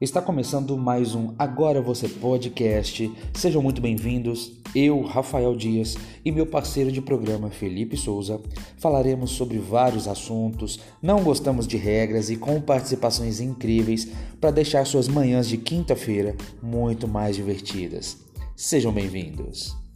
Está começando mais um Agora Você Podcast. Sejam muito bem-vindos. Eu, Rafael Dias, e meu parceiro de programa, Felipe Souza, falaremos sobre vários assuntos, não gostamos de regras e com participações incríveis para deixar suas manhãs de quinta-feira muito mais divertidas. Sejam bem-vindos.